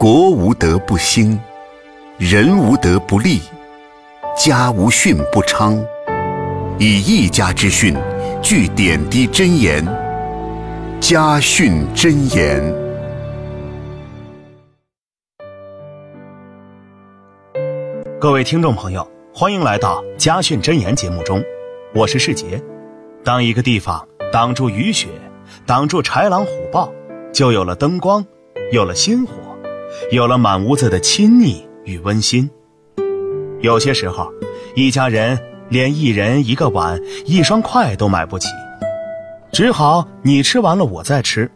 国无德不兴，人无德不立，家无训不昌。以一家之训，聚点滴真言。家训真言。各位听众朋友，欢迎来到《家训真言》节目中，我是世杰。当一个地方挡住雨雪，挡住豺狼虎豹，就有了灯光，有了星火。有了满屋子的亲昵与温馨，有些时候，一家人连一人一个碗、一双筷都买不起，只好你吃完了我再吃。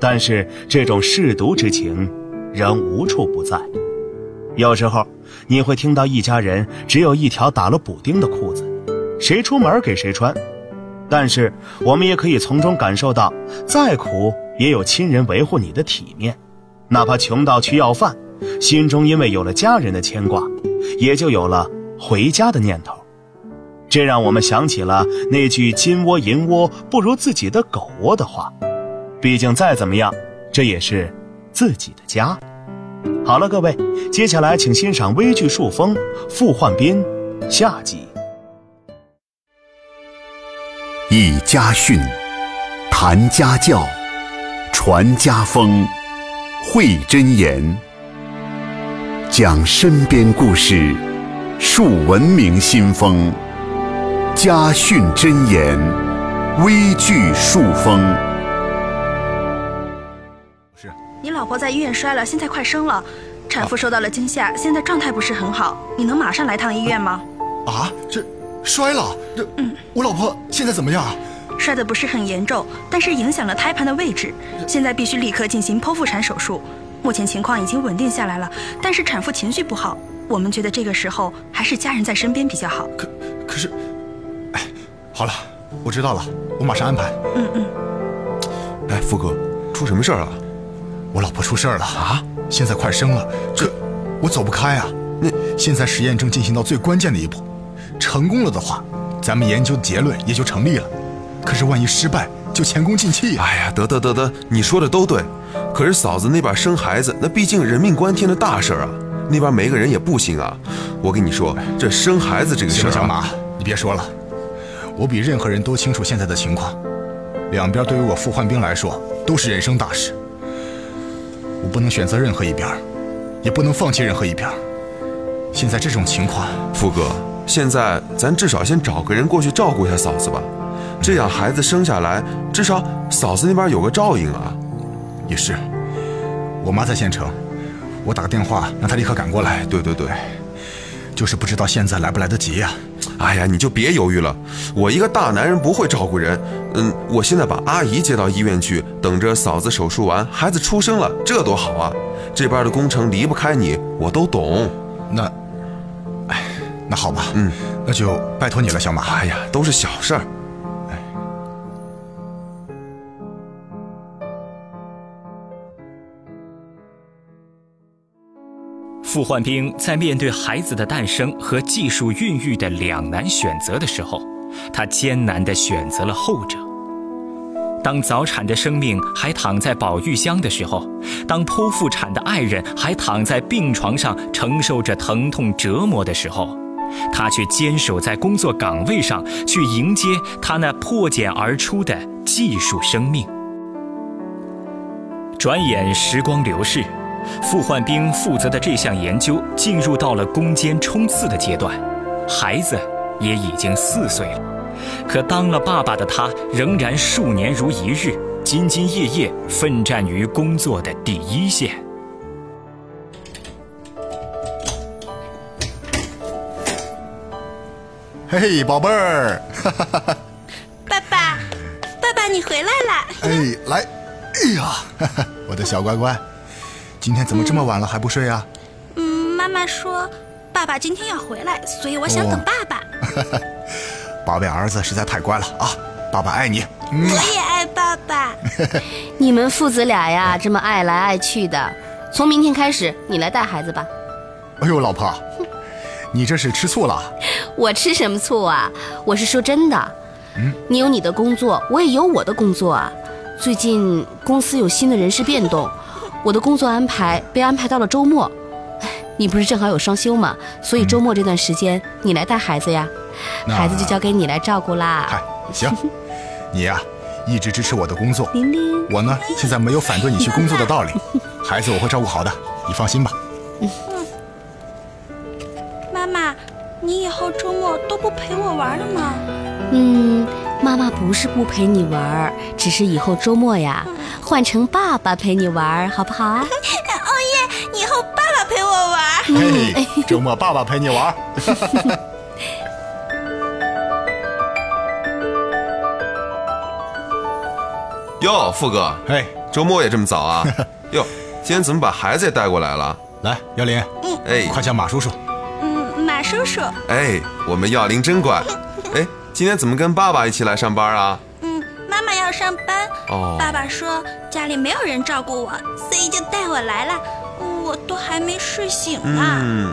但是这种舐犊之情仍无处不在。有时候你会听到一家人只有一条打了补丁的裤子，谁出门给谁穿。但是我们也可以从中感受到，再苦也有亲人维护你的体面。哪怕穷到去要饭，心中因为有了家人的牵挂，也就有了回家的念头。这让我们想起了那句“金窝银窝不如自己的狗窝”的话。毕竟再怎么样，这也是自己的家。好了，各位，接下来请欣赏微剧《树风》傅焕斌下集。以家训，谈家教，传家风。会真言，讲身边故事，树文明新风，家训真言，微剧树风。是，你老婆在医院摔了，现在快生了，产妇受到了惊吓，现在状态不是很好，你能马上来趟医院吗？啊，这摔了，这，嗯，我老婆现在怎么样？摔得不是很严重，但是影响了胎盘的位置，现在必须立刻进行剖腹产手术。目前情况已经稳定下来了，但是产妇情绪不好，我们觉得这个时候还是家人在身边比较好。可可是，哎，好了，我知道了，我马上安排。嗯嗯。哎，富哥，出什么事儿了？我老婆出事儿了啊！现在快生了，这我走不开啊。那现在实验正进行到最关键的一步，成功了的话，咱们研究的结论也就成立了。可是万一失败，就前功尽弃呀！哎呀，得得得得，你说的都对。可是嫂子那边生孩子，那毕竟人命关天的大事啊，那边没个人也不行啊。我跟你说，这生孩子这个事儿，小马，你别说了，我比任何人都清楚现在的情况。两边对于我傅焕兵来说都是人生大事，我不能选择任何一边，也不能放弃任何一边。现在这种情况，傅哥，现在咱至少先找个人过去照顾一下嫂子吧。这样孩子生下来，至少嫂子那边有个照应啊。也是，我妈在县城，我打个电话让她立刻赶过来。对对对，就是不知道现在来不来得及呀。哎呀，你就别犹豫了，我一个大男人不会照顾人。嗯，我现在把阿姨接到医院去，等着嫂子手术完，孩子出生了，这多好啊！这边的工程离不开你，我都懂。那，哎，那好吧，嗯，那就拜托你了，小马。哎呀，都是小事儿。傅焕兵在面对孩子的诞生和技术孕育的两难选择的时候，他艰难地选择了后者。当早产的生命还躺在保育箱的时候，当剖腹产的爱人还躺在病床上承受着疼痛折磨的时候，他却坚守在工作岗位上，去迎接他那破茧而出的技术生命。转眼时光流逝。傅焕兵负责的这项研究进入到了攻坚冲刺的阶段，孩子也已经四岁了。可当了爸爸的他，仍然数年如一日，兢兢业业奋战于工作的第一线。嘿嘿，宝贝儿，爸爸，爸爸，你回来了。哎，来，哎呀，我的小乖乖。今天怎么这么晚了还不睡啊？嗯，妈妈说爸爸今天要回来，所以我想等爸爸。宝贝儿子实在太乖了啊！爸爸爱你，我也爱爸爸。你们父子俩呀，这么爱来爱去的，从明天开始你来带孩子吧。哎呦，老婆，你这是吃醋了？我吃什么醋啊？我是说真的。嗯，你有你的工作，我也有我的工作啊。最近公司有新的人事变动。我的工作安排被安排到了周末。哎，你不是正好有双休吗？所以周末这段时间你来带孩子呀，那孩子就交给你来照顾啦。嗨，行，你呀、一直支持我的工作，玲玲，我呢现在没有反对你去工作的道理，孩子我会照顾好的，你放心吧。嗯妈妈，你以后周末都不陪我玩了吗？嗯，妈妈不是不陪你玩儿，只是以后周末呀，换成爸爸陪你玩儿，好不好啊？哦耶，以后爸爸陪我玩。嘿，周末爸爸陪你玩。哟，富哥，嘿，周末也这么早啊？哟，今天怎么把孩子也带过来了？来，耀林，哎，快叫马叔叔。嗯，马叔叔，哎，我们耀林真乖。哎，今天怎么跟爸爸一起来上班啊？嗯，妈妈要上班，哦，爸爸说家里没有人照顾我，所以就带我来了。我都还没睡醒呢。嗯，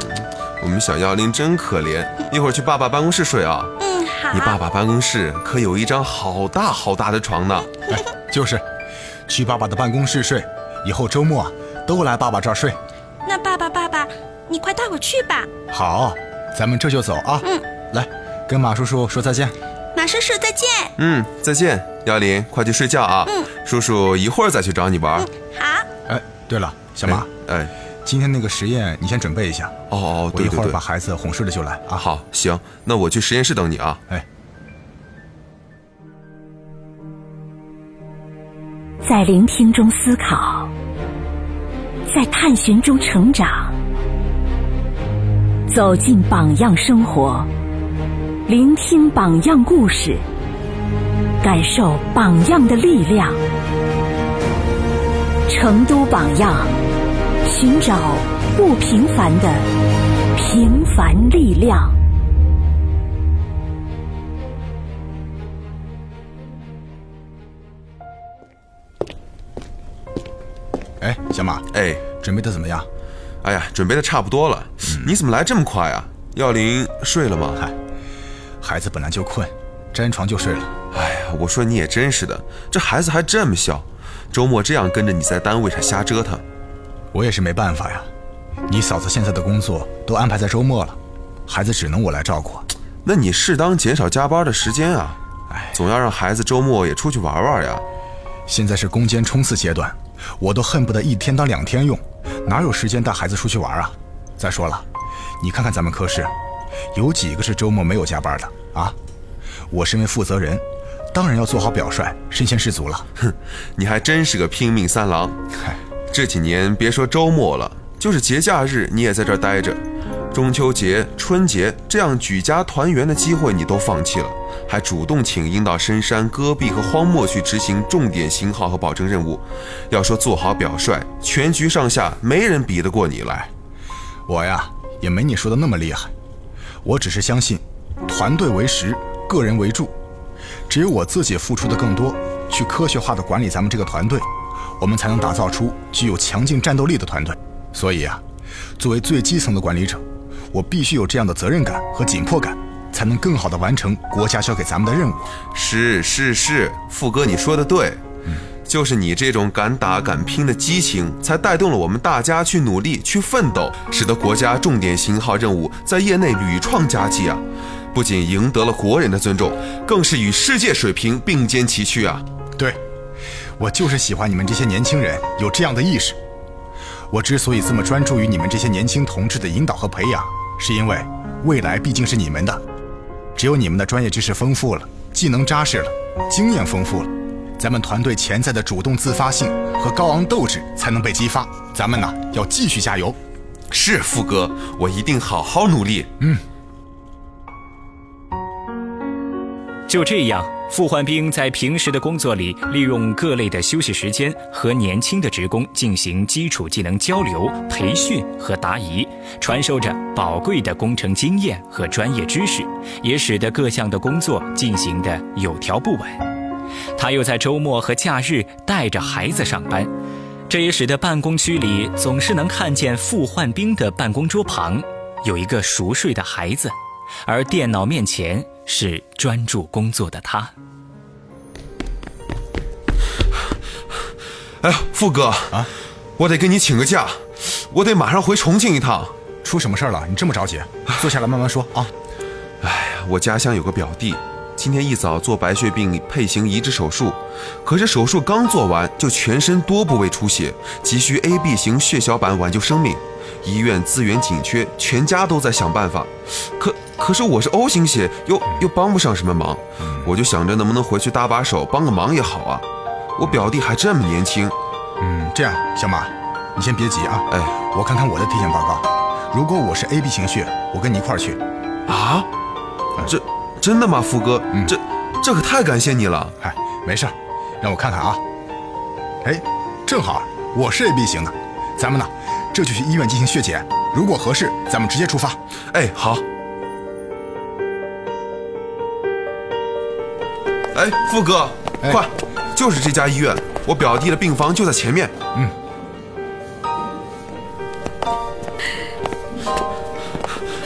我们小耀林真可怜，一会儿去爸爸办公室睡啊。嗯，好。你爸爸办公室可有一张好大好大的床呢。哎，就是，去爸爸的办公室睡，以后周末啊都来爸爸这儿睡。那爸爸，爸爸，你快带我去吧。好，咱们这就走啊。嗯，来，跟马叔叔说再见。马叔叔，再见。嗯，再见，幺林，快去睡觉啊。嗯，叔叔一会儿再去找你玩。好。哎，对了，小马，哎，今天那个实验你先准备一下，哦哦，我一会儿对对对把孩子哄睡了就来啊。好，行，那我去实验室等你啊。哎，在聆听中思考，在探寻中成长，走进榜样生活，聆听榜样故事，感受榜样的力量。成都榜样，寻找不平凡的平凡力量。哎，小马，哎，准备的怎么样？哎呀，准备的差不多了。你怎么来这么快啊？耀林睡了吗？嗨，孩子本来就困，沾床就睡了。哎呀，我说你也真是的，这孩子还这么小，周末这样跟着你在单位上瞎折腾。我也是没办法呀，你嫂子现在的工作都安排在周末了，孩子只能我来照顾。那你适当减少加班的时间啊，哎，总要让孩子周末也出去玩玩呀。现在是攻坚冲刺阶段，我都恨不得一天当两天用，哪有时间带孩子出去玩啊？再说了，你看看咱们科室，有几个是周末没有加班的啊？我身为负责人，当然要做好表率，身先士卒了。哼，你还真是个拼命三郎。嗨，这几年别说周末了，就是节假日你也在这儿待着，中秋节、春节这样举家团圆的机会你都放弃了，还主动请缨到深山、戈壁和荒漠去执行重点型号和保证任务。要说做好表率，全局上下没人比得过你来。我呀也没你说的那么厉害，我只是相信，团队为实，个人为助。只有我自己付出的更多，去科学化的管理咱们这个团队，我们才能打造出具有强劲战斗力的团队。所以啊，作为最基层的管理者，我必须有这样的责任感和紧迫感，才能更好的完成国家交给咱们的任务。是是是，富哥你说的对，就是你这种敢打敢拼的激情，才带动了我们大家去努力去奋斗，使得国家重点型号任务在业内屡创佳绩啊！不仅赢得了国人的尊重，更是与世界水平并肩齐驱啊！对，我就是喜欢你们这些年轻人有这样的意识。我之所以这么专注于你们这些年轻同志的引导和培养，是因为未来毕竟是你们的。只有你们的专业知识丰富了，技能扎实了，经验丰富了，咱们团队潜在的主动自发性和高昂斗志才能被激发。咱们呢，要继续加油。是富哥，我一定好好努力。嗯。就这样，傅焕兵在平时的工作里，利用各类的休息时间和年轻的职工进行基础技能交流、培训和答疑，传授着宝贵的工程经验和专业知识，也使得各项的工作进行的有条不紊。他又在周末和假日带着孩子上班，这也使得办公区里总是能看见傅焕兵的办公桌旁有一个熟睡的孩子，而电脑面前。是专注工作的他。哎呀，富哥啊，我得跟你请个假，我得马上回重庆一趟。出什么事儿了？你这么着急？坐下来慢慢说啊。哎呀，我家乡有个表弟，今天一早做白血病配型移植手术，可是手术刚做完就全身多部位出血，急需 AB 型血小板挽救生命。医院资源紧缺，全家都在想办法。可可是我是 O 型血，又又帮不上什么忙。我就想着能不能回去搭把手，帮个忙也好啊。我表弟还这么年轻。嗯，这样，小马，你先别急啊。哎，我看看我的体检报告。如果我是 AB 型血，我跟你一块儿去。啊？这真的吗，富哥？嗯这这可太感谢你了。嗨，没事儿，让我看看啊。哎，正好我是 AB 型的，咱们呢这就去医院进行血检，如果合适，咱们直接出发。哎，好。哎，富哥，哎快，就是这家医院，我表弟的病房就在前面。嗯。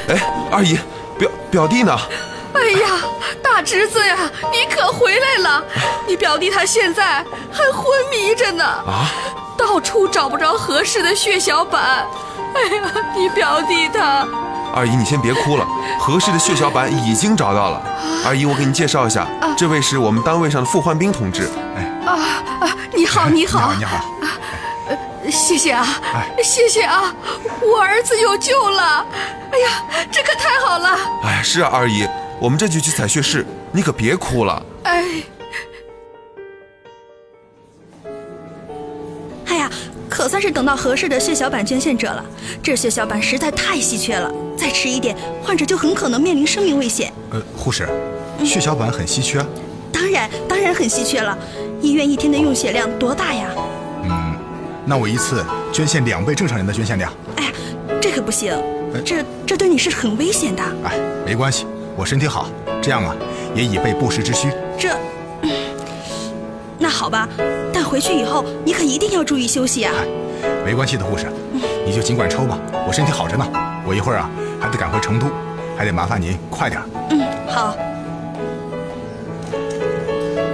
哎，二姨，表表弟呢？侄子呀，你可回来了！你表弟他现在还昏迷着呢，啊？到处找不着合适的血小板。哎呀，你表弟他……二姨，你先别哭了，合适的血小板已经找到了。二姨，我给你介绍一下，这位是我们单位上的傅焕兵同志。啊啊！你好，你好，你好。谢谢啊，哎谢谢啊，我儿子有救了！哎呀，这可太好了！哎，是啊，二姨，我们这就去采血室，你可别哭了。哎，哎呀，可算是等到合适的血小板捐献者了。这血小板实在太稀缺了，再迟一点，患者就很可能面临生命危险。呃，护士，血小板很稀缺。当然，当然很稀缺了。医院一天的用血量多大呀？嗯，那我一次捐献两倍正常人的捐献量。哎呀，这可不行，这这对你是很危险的。哎，没关系，我身体好，这样啊也以备不时之需。这，嗯那好吧，但回去以后你可一定要注意休息啊。没关系的，护士，你就尽管抽吧，我身体好着呢。我一会儿啊还得赶回成都，还得麻烦您快点。嗯，好。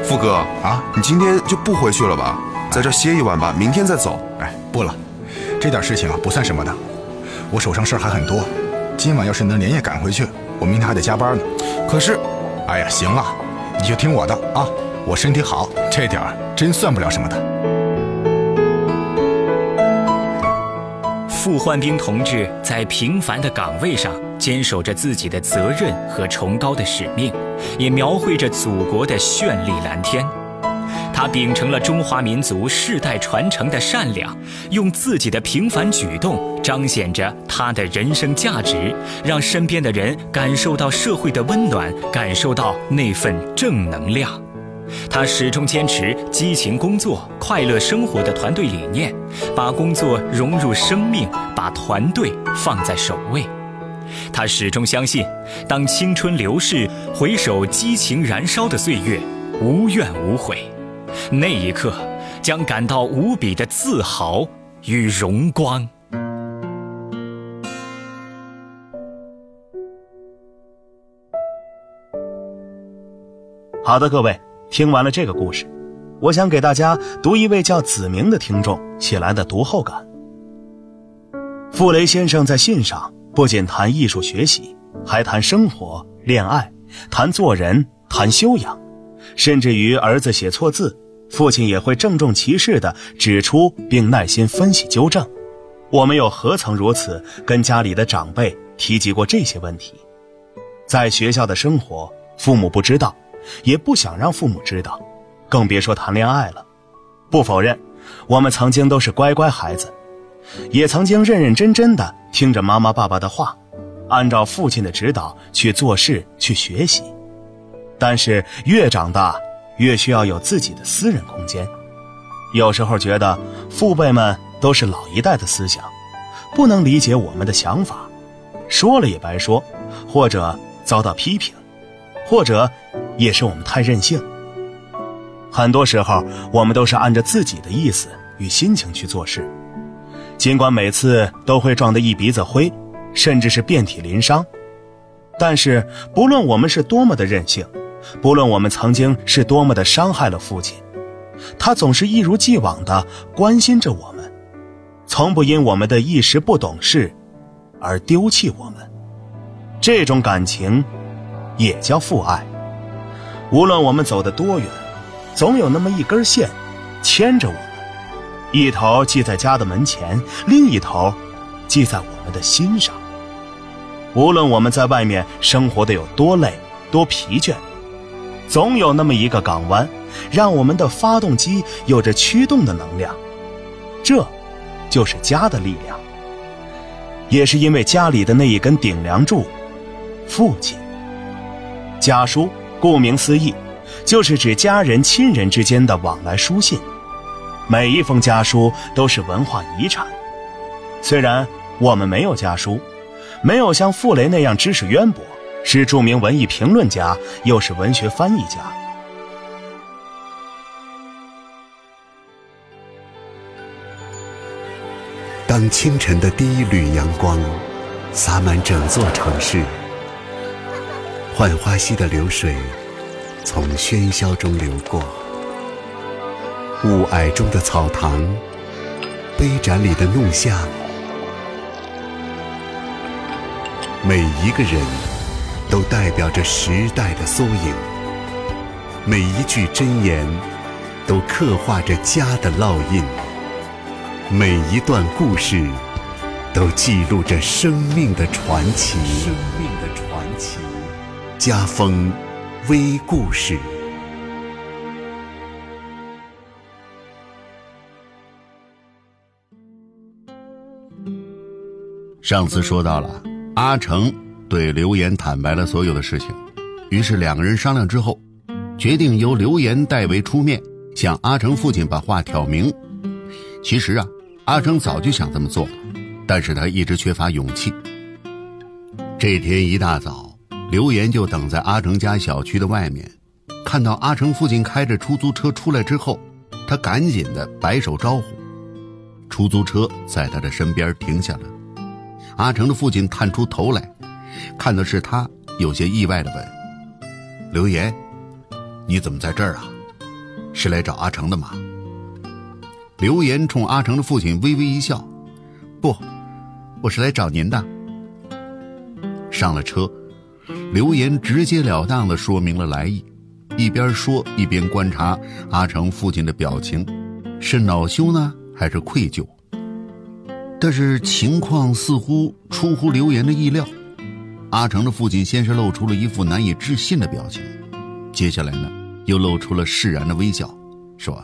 富哥啊，你今天就不回去了吧？在这歇一晚吧，明天再走。哎，不了，这点事情啊不算什么的，我手上事儿还很多。今晚要是能连夜赶回去，我明天还得加班呢。可是，哎呀，行了，你就听我的啊，我身体好，这点儿真算不了什么的。傅焕兵同志在平凡的岗位上坚守着自己的责任和崇高的使命，也描绘着祖国的绚丽蓝天。他秉承了中华民族世代传承的善良，用自己的平凡举动彰显着他的人生价值，让身边的人感受到社会的温暖，感受到那份正能量。他始终坚持激情工作、快乐生活的团队理念，把工作融入生命，把团队放在首位。他始终相信，当青春流逝，回首激情燃烧的岁月，无怨无悔，那一刻将感到无比的自豪与荣光。好的，各位，听完了这个故事，我想给大家读一位叫子明的听众写来的读后感。傅雷先生在信上不仅谈艺术学习，还谈生活、恋爱，谈做人，谈修养，甚至于儿子写错字，父亲也会郑重其事地指出并耐心分析纠正。我们又何曾如此跟家里的长辈提及过这些问题？在学校的生活，父母不知道。也不想让父母知道，更别说谈恋爱了。不否认，我们曾经都是乖乖孩子，也曾经认认真真的听着妈妈爸爸的话，按照父亲的指导去做事去学习。但是越长大，越需要有自己的私人空间。有时候觉得父辈们都是老一代的思想，不能理解我们的想法，说了也白说，或者遭到批评。或者，也是我们太任性。很多时候，我们都是按着自己的意思与心情去做事，尽管每次都会撞得一鼻子灰，甚至是遍体鳞伤。但是，不论我们是多么的任性，不论我们曾经是多么的伤害了父亲，他总是一如既往的关心着我们。从不因我们的一时不懂事而丢弃我们。这种感情也叫父爱。无论我们走得多远，总有那么一根线牵着我们，一头系在家的门前，另一头系在我们的心上。无论我们在外面生活的有多累、多疲倦，总有那么一个港湾，让我们的发动机有着驱动的能量。这，就是家的力量。也是因为家里的那一根顶梁柱——父亲。家书，顾名思义，就是指家人、亲人之间的往来书信。每一封家书都是文化遗产。虽然我们没有家书。没有像傅雷那样知识渊博，是著名文艺评论家，又是文学翻译家。当清晨的第一缕阳光洒满整座城市，浣花溪的流水从喧嚣中流过，雾霭中的草堂，杯盏里的弄巷。每一个人都代表着时代的缩影，每一句箴言都刻画着家的烙印，每一段故事都记录着生命的传奇。生命的传奇，家风微故事。上次说到了。阿成对刘岩坦白了所有的事情，于是两个人商量之后，决定由刘岩代为出面向阿成父亲把话挑明。其实啊，阿成早就想这么做，但是他一直缺乏勇气。这天一大早，刘岩就等在阿成家小区的外面，看到阿成父亲开着出租车出来之后，他赶紧的摆手招呼，出租车在他的身边停下了。阿成的父亲探出头来，看的是他，有些意外的问：“刘岩，你怎么在这儿啊？是来找阿成的吗？”刘岩冲阿成的父亲微微一笑：“不，我是来找您的。”上了车，刘岩直截了当的说明了来意，一边说一边观察阿成父亲的表情，是恼羞呢，还是愧疚？但是情况似乎出乎刘岩的意料，阿成的父亲先是露出了一副难以置信的表情，接下来呢，又露出了释然的微笑，说：“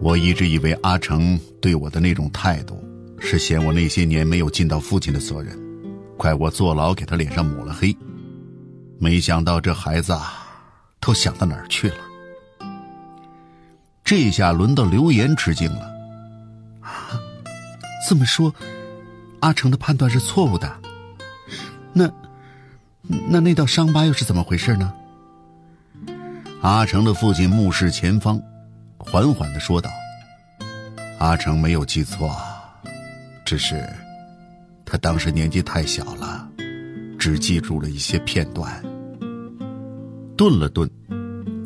我一直以为阿成对我的那种态度，是嫌我那些年没有尽到父亲的责任，怪我坐牢给他脸上抹了黑。没想到这孩子啊，都想到哪儿去了？这下轮到刘岩吃惊了。”啊这么说，阿成的判断是错误的。那，那那道伤疤又是怎么回事呢？阿成的父亲目视前方，缓缓的说道：“阿成没有记错，只是他当时年纪太小了，只记住了一些片段。”顿了顿，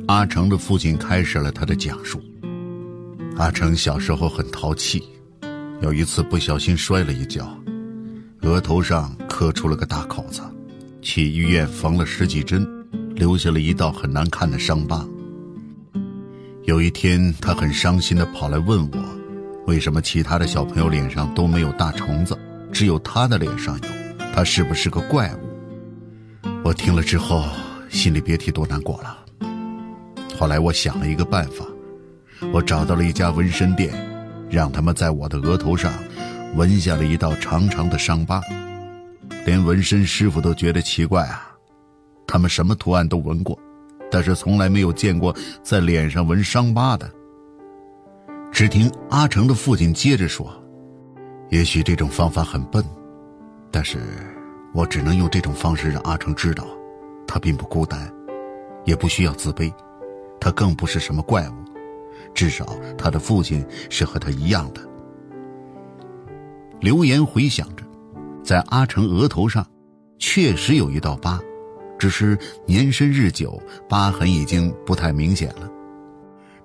阿成的父亲开始了他的讲述。阿成小时候很淘气。有一次不小心摔了一跤，额头上磕出了个大口子，去医院缝了十几针，留下了一道很难看的伤疤。有一天，他很伤心的跑来问我，为什么其他的小朋友脸上都没有大虫子，只有他的脸上有？他是不是个怪物？我听了之后，心里别提多难过了。后来我想了一个办法，我找到了一家纹身店。让他们在我的额头上纹下了一道长长的伤疤，连纹身师傅都觉得奇怪啊。他们什么图案都纹过，但是从来没有见过在脸上纹伤疤的。只听阿成的父亲接着说：“也许这种方法很笨，但是我只能用这种方式让阿成知道，他并不孤单，也不需要自卑，他更不是什么怪物。”至少他的父亲是和他一样的。刘岩回想着，在阿成额头上，确实有一道疤，只是年深日久，疤痕已经不太明显了。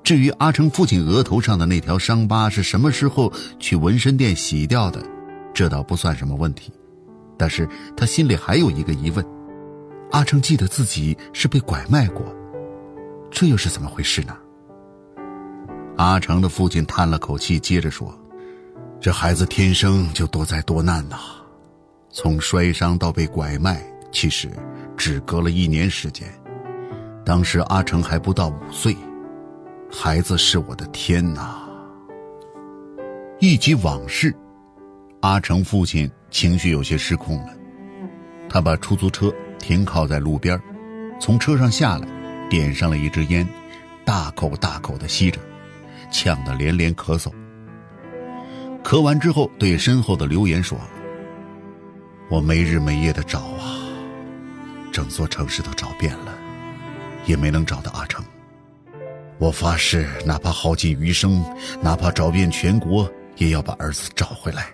至于阿成父亲额头上的那条伤疤是什么时候去纹身店洗掉的，这倒不算什么问题。但是他心里还有一个疑问：阿成记得自己是被拐卖过，这又是怎么回事呢？阿成的父亲叹了口气，接着说：“这孩子天生就多灾多难呐，从摔伤到被拐卖，其实只隔了一年时间。当时阿成还不到五岁，孩子是我的天呐！”一及往事，阿成父亲。情绪有些失控了，他把出租车停靠在路边，从车上下来，点上了一支烟，大口大口的吸着，呛得连连咳嗽。咳完之后，对身后的刘岩说：“我没日没夜的找啊，整座城市都找遍了，也没能找到阿成。我发誓，哪怕耗尽余生，哪怕找遍全国，也要把儿子找回来。”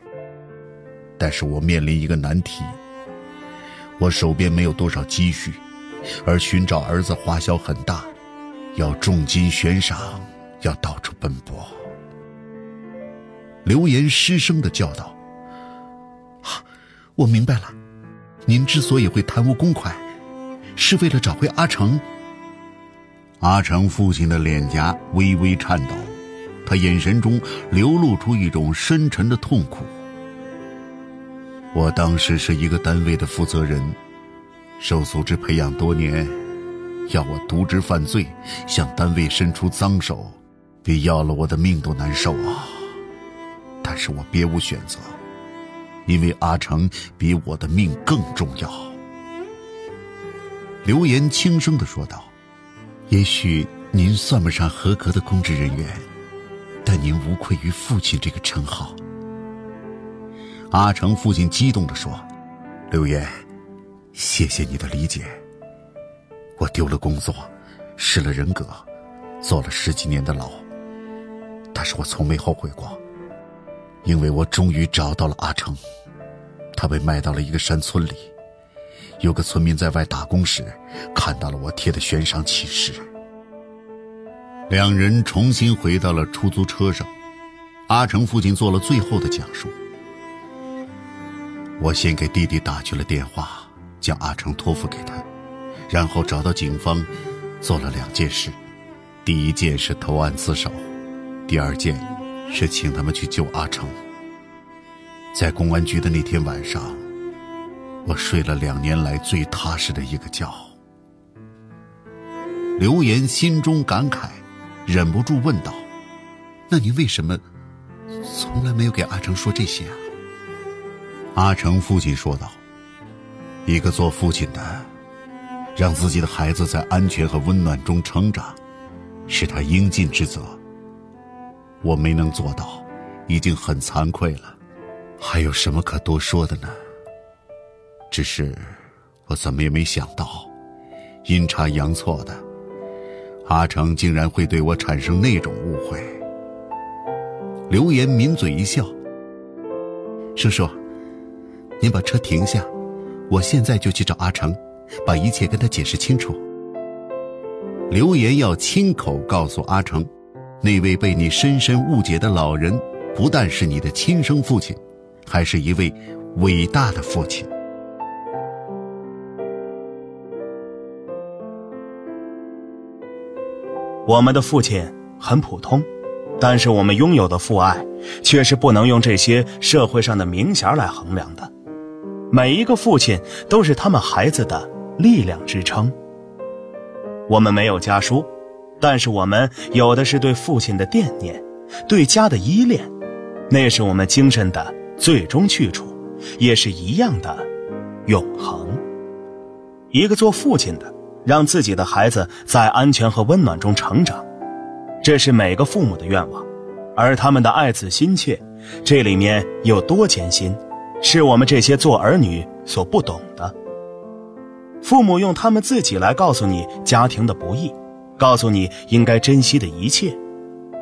但是我面临一个难题，我手边没有多少积蓄，而寻找儿子花销很大，要重金悬赏，要到处奔波。刘岩失声的叫道：“我明白了，您之所以会贪污公款，是为了找回阿成。”阿成父亲的脸颊微微颤抖，他眼神中流露出一种深沉的痛苦。我当时是一个单位的负责人，受组织培养多年，要我渎职犯罪，向单位伸出脏手，比要了我的命都难受啊！但是我别无选择，因为阿成比我的命更重要。刘岩轻声的说道：“也许您算不上合格的公职人员，但您无愧于父亲这个称号。”阿成父亲激动地说：“刘岩，谢谢你的理解。我丢了工作，失了人格，坐了十几年的牢。但是我从没后悔过，因为我终于找到了阿成。他被卖到了一个山村里，有个村民在外打工时，看到了我贴的悬赏启事。两人重新回到了出租车上，阿成父亲做了最后的讲述。”我先给弟弟打去了电话，将阿成托付给他，然后找到警方，做了两件事：第一件是投案自首，第二件是请他们去救阿成。在公安局的那天晚上，我睡了两年来最踏实的一个觉。刘岩心中感慨，忍不住问道：“那你为什么从来没有给阿成说这些啊？”阿成父亲说道：“一个做父亲的，让自己的孩子在安全和温暖中成长，是他应尽之责。我没能做到，已经很惭愧了，还有什么可多说的呢？只是，我怎么也没想到，阴差阳错的，阿成竟然会对我产生那种误会。”刘岩抿嘴一笑：“叔叔。”您把车停下，我现在就去找阿成，把一切跟他解释清楚。刘岩要亲口告诉阿成，那位被你深深误解的老人，不但是你的亲生父亲，还是一位伟大的父亲。我们的父亲很普通，但是我们拥有的父爱，却是不能用这些社会上的名衔来衡量的。每一个父亲都是他们孩子的力量支撑。我们没有家书，但是我们有的是对父亲的惦念，对家的依恋，那是我们精神的最终去处，也是一样的永恒。一个做父亲的，让自己的孩子在安全和温暖中成长，这是每个父母的愿望，而他们的爱子心切，这里面有多艰辛？是我们这些做儿女所不懂的。父母用他们自己来告诉你家庭的不易，告诉你应该珍惜的一切，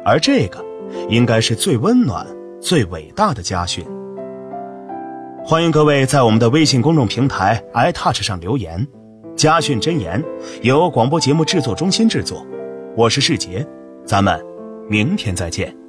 而这个，应该是最温暖、最伟大的家训。欢迎各位在我们的微信公众平台 iTouch 上留言。家训真言由广播节目制作中心制作，我是世杰，咱们明天再见。